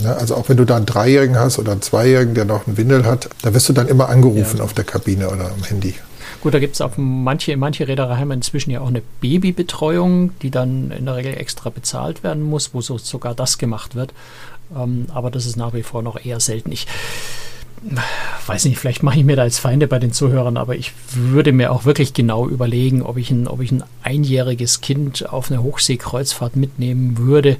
C: Ja, also auch wenn du da einen Dreijährigen hast oder einen Zweijährigen, der noch einen Windel hat, da wirst du dann immer angerufen ja. auf der Kabine oder am Handy.
B: Gut, da gibt es auf manche, manche Reederei inzwischen ja auch eine Babybetreuung, die dann in der Regel extra bezahlt werden muss, wo so sogar das gemacht wird. Ähm, aber das ist nach wie vor noch eher selten. Ich weiß nicht, vielleicht mache ich mir da als Feinde bei den Zuhörern, aber ich würde mir auch wirklich genau überlegen, ob ich ein, ob ich ein einjähriges Kind auf eine Hochseekreuzfahrt mitnehmen würde,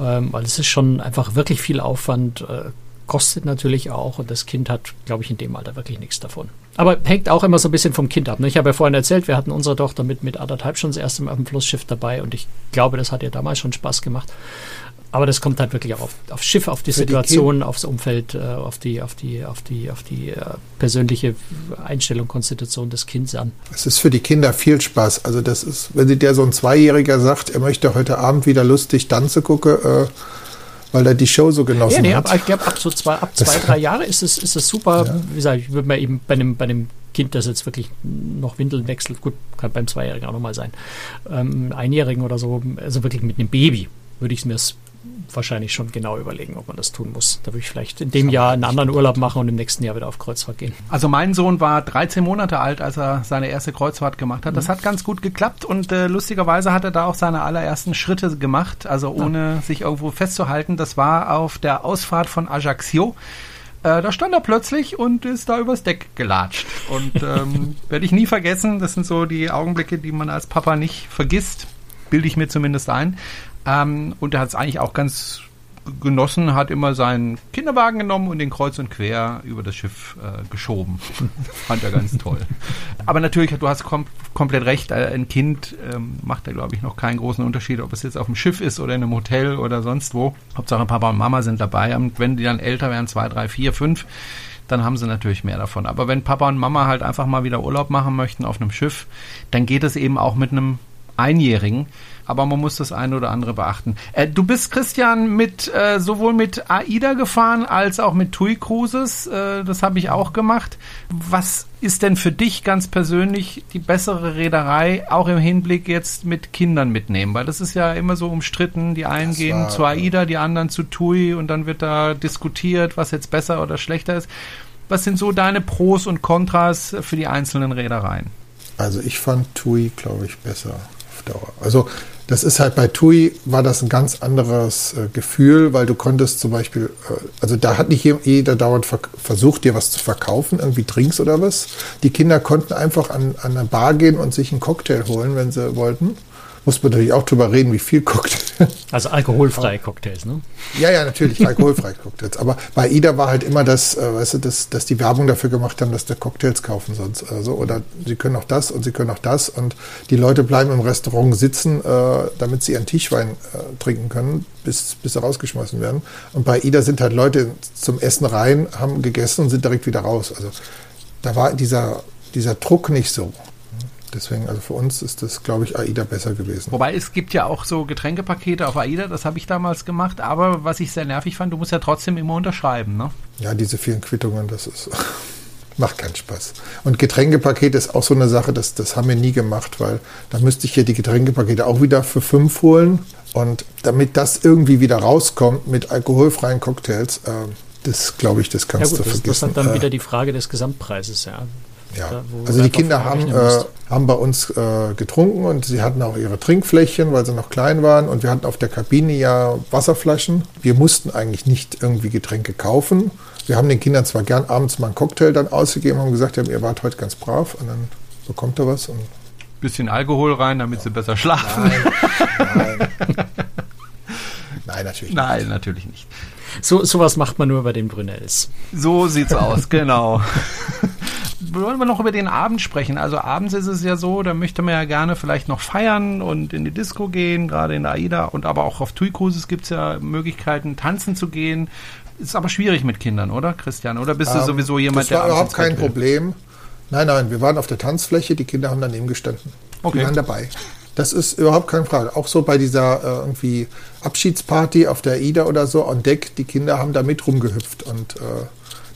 B: ähm, weil es ist schon einfach wirklich viel Aufwand, äh, kostet natürlich auch und das Kind hat, glaube ich, in dem Alter wirklich nichts davon. Aber hängt auch immer so ein bisschen vom Kind ab. Ne? Ich habe ja vorhin erzählt, wir hatten unsere Tochter mit, mit anderthalb schon das erste Mal auf dem Flussschiff dabei und ich glaube, das hat ihr damals schon Spaß gemacht. Aber das kommt halt wirklich auch auf, aufs Schiff, auf die Für Situation, die aufs Umfeld, äh, auf die, auf die, auf die, auf die äh, persönliche Einstellung, Konstitution des Kindes an.
C: Es ist für die Kinder viel Spaß. Also das ist, wenn sie der so ein Zweijähriger sagt, er möchte heute Abend wieder lustig tanzen gucken, äh, weil er die Show so genossen ja, nee, hat.
B: Aber ich glaube, ab so zwei, ab zwei, drei Jahre ist es, ist es super. Ja. Wie gesagt, ich würde mir eben bei einem, bei einem Kind, das jetzt wirklich noch Windeln wechselt, gut, kann beim Zweijährigen auch nochmal sein, ähm, Einjährigen oder so, also wirklich mit einem Baby, würde ich es mir wahrscheinlich schon genau überlegen, ob man das tun muss. Da würde ich vielleicht in dem Jahr einen anderen Urlaub machen und im nächsten Jahr wieder auf Kreuzfahrt gehen.
A: Also mein Sohn war 13 Monate alt, als er seine erste Kreuzfahrt gemacht hat. Das mhm. hat ganz gut geklappt und äh, lustigerweise hat er da auch seine allerersten Schritte gemacht, also ohne ah. sich irgendwo festzuhalten. Das war auf der Ausfahrt von Ajaccio äh, da stand er plötzlich und ist da übers Deck gelatscht. Und ähm, werde ich nie vergessen. Das sind so die Augenblicke, die man als Papa nicht vergisst. Bilde ich mir zumindest ein. Ähm, und er hat es eigentlich auch ganz genossen, hat immer seinen Kinderwagen genommen und den kreuz und quer über das Schiff äh, geschoben. Fand er ganz toll. Aber natürlich, du hast kom komplett recht, äh, ein Kind ähm, macht da, glaube ich, noch keinen großen Unterschied, ob es jetzt auf dem Schiff ist oder in einem Hotel oder sonst wo. Hauptsache Papa und Mama sind dabei. Und wenn die dann älter werden, zwei, drei, vier, fünf, dann haben sie natürlich mehr davon. Aber wenn Papa und Mama halt einfach mal wieder Urlaub machen möchten auf einem Schiff, dann geht es eben auch mit einem Einjährigen aber man muss das eine oder andere beachten. Äh, du bist, Christian, mit äh, sowohl mit AIDA gefahren als auch mit TUI Cruises. Äh, das habe ich auch gemacht. Was ist denn für dich ganz persönlich die bessere Reederei, auch im Hinblick jetzt mit Kindern mitnehmen? Weil das ist ja immer so umstritten. Die einen das gehen zu AIDA, die anderen zu TUI und dann wird da diskutiert, was jetzt besser oder schlechter ist. Was sind so deine Pros und Kontras für die einzelnen Reedereien?
C: Also ich fand TUI, glaube ich, besser auf Dauer. Also das ist halt bei TUI war das ein ganz anderes äh, Gefühl, weil du konntest zum Beispiel, äh, also da hat nicht jeder dauernd ver versucht, dir was zu verkaufen, irgendwie Drinks oder was. Die Kinder konnten einfach an, an eine Bar gehen und sich einen Cocktail holen, wenn sie wollten muss man natürlich auch drüber reden, wie viel Cocktail.
B: Also alkoholfreie Cocktails, ne?
C: Ja, ja, natürlich, alkoholfreie Cocktails. Aber bei Ida war halt immer das, äh, weißt du, dass, dass die Werbung dafür gemacht haben, dass der Cocktails kaufen sonst. Also, oder sie können auch das und sie können auch das. Und die Leute bleiben im Restaurant sitzen, äh, damit sie ihren Tischwein äh, trinken können, bis, bis sie rausgeschmissen werden. Und bei Ida sind halt Leute zum Essen rein, haben gegessen und sind direkt wieder raus. Also da war dieser, dieser Druck nicht so. Deswegen, also für uns ist das, glaube ich, AIDA besser gewesen.
A: Wobei es gibt ja auch so Getränkepakete auf AIDA, das habe ich damals gemacht, aber was ich sehr nervig fand, du musst ja trotzdem immer unterschreiben, ne?
C: Ja, diese vielen Quittungen, das ist. macht keinen Spaß. Und Getränkepakete ist auch so eine Sache, das, das haben wir nie gemacht, weil da müsste ich hier die Getränkepakete auch wieder für fünf holen. Und damit das irgendwie wieder rauskommt mit alkoholfreien Cocktails, äh, das glaube ich, das kannst ja gut, du das, vergessen.
B: Das ist dann äh, wieder die Frage des Gesamtpreises, ja.
C: Ja, also die Kinder haben, äh, haben bei uns äh, getrunken und sie hatten auch ihre Trinkfläschchen, weil sie noch klein waren. Und wir hatten auf der Kabine ja Wasserflaschen. Wir mussten eigentlich nicht irgendwie Getränke kaufen. Wir haben den Kindern zwar gern abends mal einen Cocktail dann ausgegeben, haben gesagt, ihr wart heute ganz brav und dann bekommt ihr was. Und
A: Bisschen Alkohol rein, damit ja. sie besser schlafen.
C: Nein, nein. nein natürlich
A: nicht. Nein, natürlich nicht.
B: So, sowas macht man nur bei den Brunels.
A: So sieht's aus, genau wollen wir noch über den Abend sprechen. Also abends ist es ja so, da möchte man ja gerne vielleicht noch feiern und in die Disco gehen, gerade in der AIDA und aber auch auf TUI Cruises gibt es ja Möglichkeiten, tanzen zu gehen. ist aber schwierig mit Kindern, oder Christian? Oder bist du
C: Ähm,
A: sowieso jemand,
C: das war
A: der abends
C: überhaupt
A: ins Bett
C: kein? Problem. Nein, nein, wir waren auf der Tanzfläche, die Kinder haben daneben gestanden.
A: Okay.
C: Die waren dabei. Das ist überhaupt keine Frage. Auch so bei dieser äh, irgendwie Abschiedsparty auf der Ida oder so on Deck, die Kinder haben da mit rumgehüpft und äh,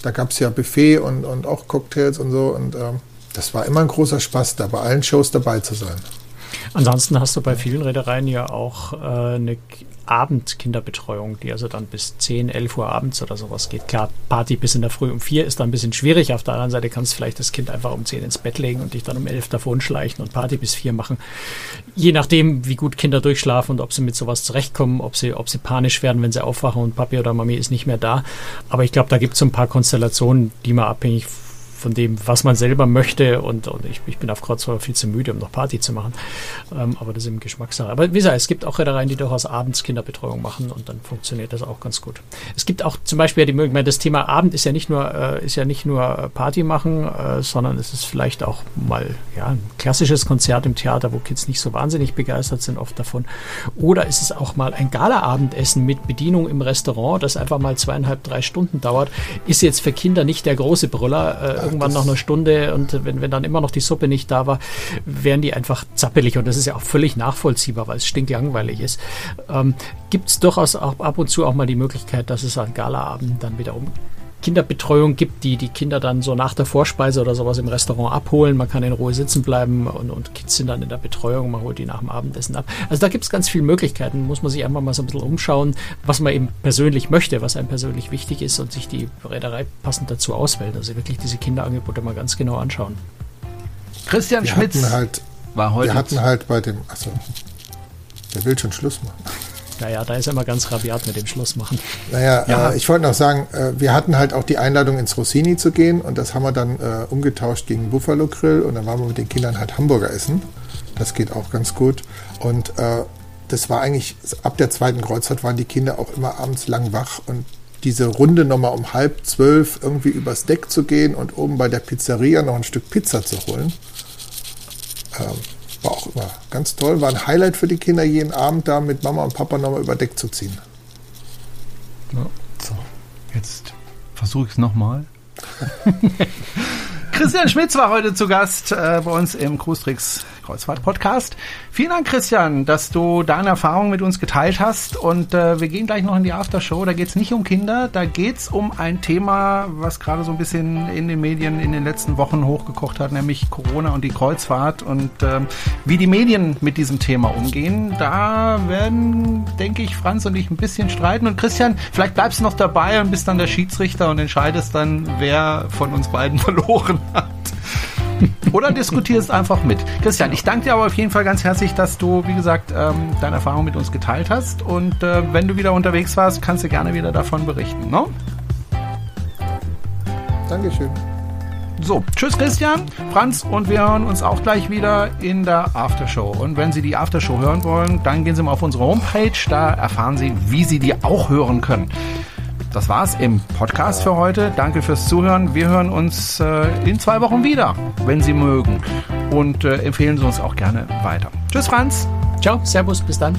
C: da gab es ja Buffet und, und auch Cocktails und so und ähm, das war immer ein großer Spaß, da bei allen Shows dabei zu sein.
B: Ansonsten hast du bei vielen Reedereien ja auch äh, eine Abendkinderbetreuung, die also dann bis 10, 11 Uhr abends oder sowas geht. Klar, Party bis in der Früh um 4 ist dann ein bisschen schwierig. Auf der anderen Seite kannst du vielleicht das Kind einfach um 10 ins Bett legen und dich dann um 11 davon schleichen und Party bis 4 machen. Je nachdem, wie gut Kinder durchschlafen und ob sie mit sowas zurechtkommen, ob sie, ob sie panisch werden, wenn sie aufwachen und Papi oder Mami ist nicht mehr da. Aber ich glaube, da gibt es so ein paar Konstellationen, die man abhängig von dem, was man selber möchte. Und, und ich, ich bin auf Kreuzfahrt viel zu müde, um noch Party zu machen. Ähm, aber das ist eben Geschmackssache. Aber wie gesagt, es gibt auch Reedereien, die durchaus abends Kinderbetreuung machen und dann funktioniert das auch ganz gut. Es gibt auch zum Beispiel die Möglichkeit, das Thema Abend ist ja nicht nur, äh, ist ja nicht nur Party machen, äh, sondern es ist vielleicht auch mal ja, ein klassisches Konzert im Theater, wo Kids nicht so wahnsinnig begeistert sind oft davon. Oder ist es auch mal ein Gala-Abendessen mit Bedienung im Restaurant, das einfach mal zweieinhalb, drei Stunden dauert. Ist jetzt für Kinder nicht der große Brüller. Äh, irgendwann nach einer Stunde und wenn, wenn dann immer noch die Suppe nicht da war, wären die einfach zappelig und das ist ja auch völlig nachvollziehbar, weil es stinklangweilig ist. Ähm, Gibt es durchaus ab und zu auch mal die Möglichkeit, dass es an Galaabend dann wiederum Kinderbetreuung gibt, die die Kinder dann so nach der Vorspeise oder sowas im Restaurant abholen. Man kann in Ruhe sitzen bleiben und, und Kids sind dann in der Betreuung, man holt die nach dem Abendessen ab. Also da gibt es ganz viele Möglichkeiten, muss man sich einfach mal so ein bisschen umschauen, was man eben persönlich möchte, was einem persönlich wichtig ist und sich die Reederei passend dazu auswählen. Also wirklich diese Kinderangebote mal ganz genau anschauen.
A: Christian
C: Wir
A: Schmitz
C: halt,
A: war heute.
C: wir hatten halt bei dem, achso, der will schon Schluss machen.
B: Naja, da ist er immer ganz rabiat mit dem Schluss machen.
C: Naja,
A: Ja.
C: äh, ich wollte noch sagen, äh, wir hatten halt auch die Einladung ins Rossini zu gehen und das haben wir dann äh, umgetauscht gegen Buffalo Grill und dann waren wir mit den Kindern halt Hamburger essen. Das geht auch ganz gut. Und äh, das war eigentlich, ab der zweiten Kreuzfahrt waren die Kinder auch immer abends lang wach und diese Runde nochmal um halb zwölf irgendwie übers Deck zu gehen und oben bei der Pizzeria noch ein Stück Pizza zu holen. Ähm, war auch immer ganz toll. War ein Highlight für die Kinder, jeden Abend da mit Mama und Papa nochmal über Deck zu ziehen.
A: So, jetzt versuche ich es nochmal. Christian Schmitz war heute zu Gast äh, bei uns im Cruistricks Kreuzfahrt Podcast. Vielen Dank, Christian, dass du deine Erfahrungen mit uns geteilt hast. Und äh, wir gehen gleich noch in die Aftershow. Da geht es nicht um Kinder, da geht es um ein Thema, was gerade so ein bisschen in den Medien in den letzten Wochen hochgekocht hat, nämlich Corona und die Kreuzfahrt und ähm, wie die Medien mit diesem Thema umgehen. Da werden, denke ich, Franz und ich ein bisschen streiten. Und Christian, vielleicht bleibst du noch dabei und bist dann der Schiedsrichter und entscheidest dann, wer von uns beiden verloren hat. Oder diskutierst einfach mit. Christian, ich danke dir aber auf jeden Fall ganz herzlich, dass du, wie gesagt, ähm, deine Erfahrung mit uns geteilt hast. Und äh, wenn du wieder unterwegs warst, kannst du gerne wieder davon berichten. Ne?
C: Dankeschön.
A: So, tschüss Christian, Franz und wir hören uns auch gleich wieder in der Aftershow. Und wenn Sie die Aftershow hören wollen, dann gehen Sie mal auf unsere Homepage, da erfahren Sie, wie Sie die auch hören können. Das war's im Podcast für heute. Danke fürs Zuhören. Wir hören uns äh, in zwei Wochen wieder, wenn Sie mögen. Und äh, empfehlen Sie uns auch gerne weiter. Tschüss, Franz.
B: Ciao, Servus, bis dann.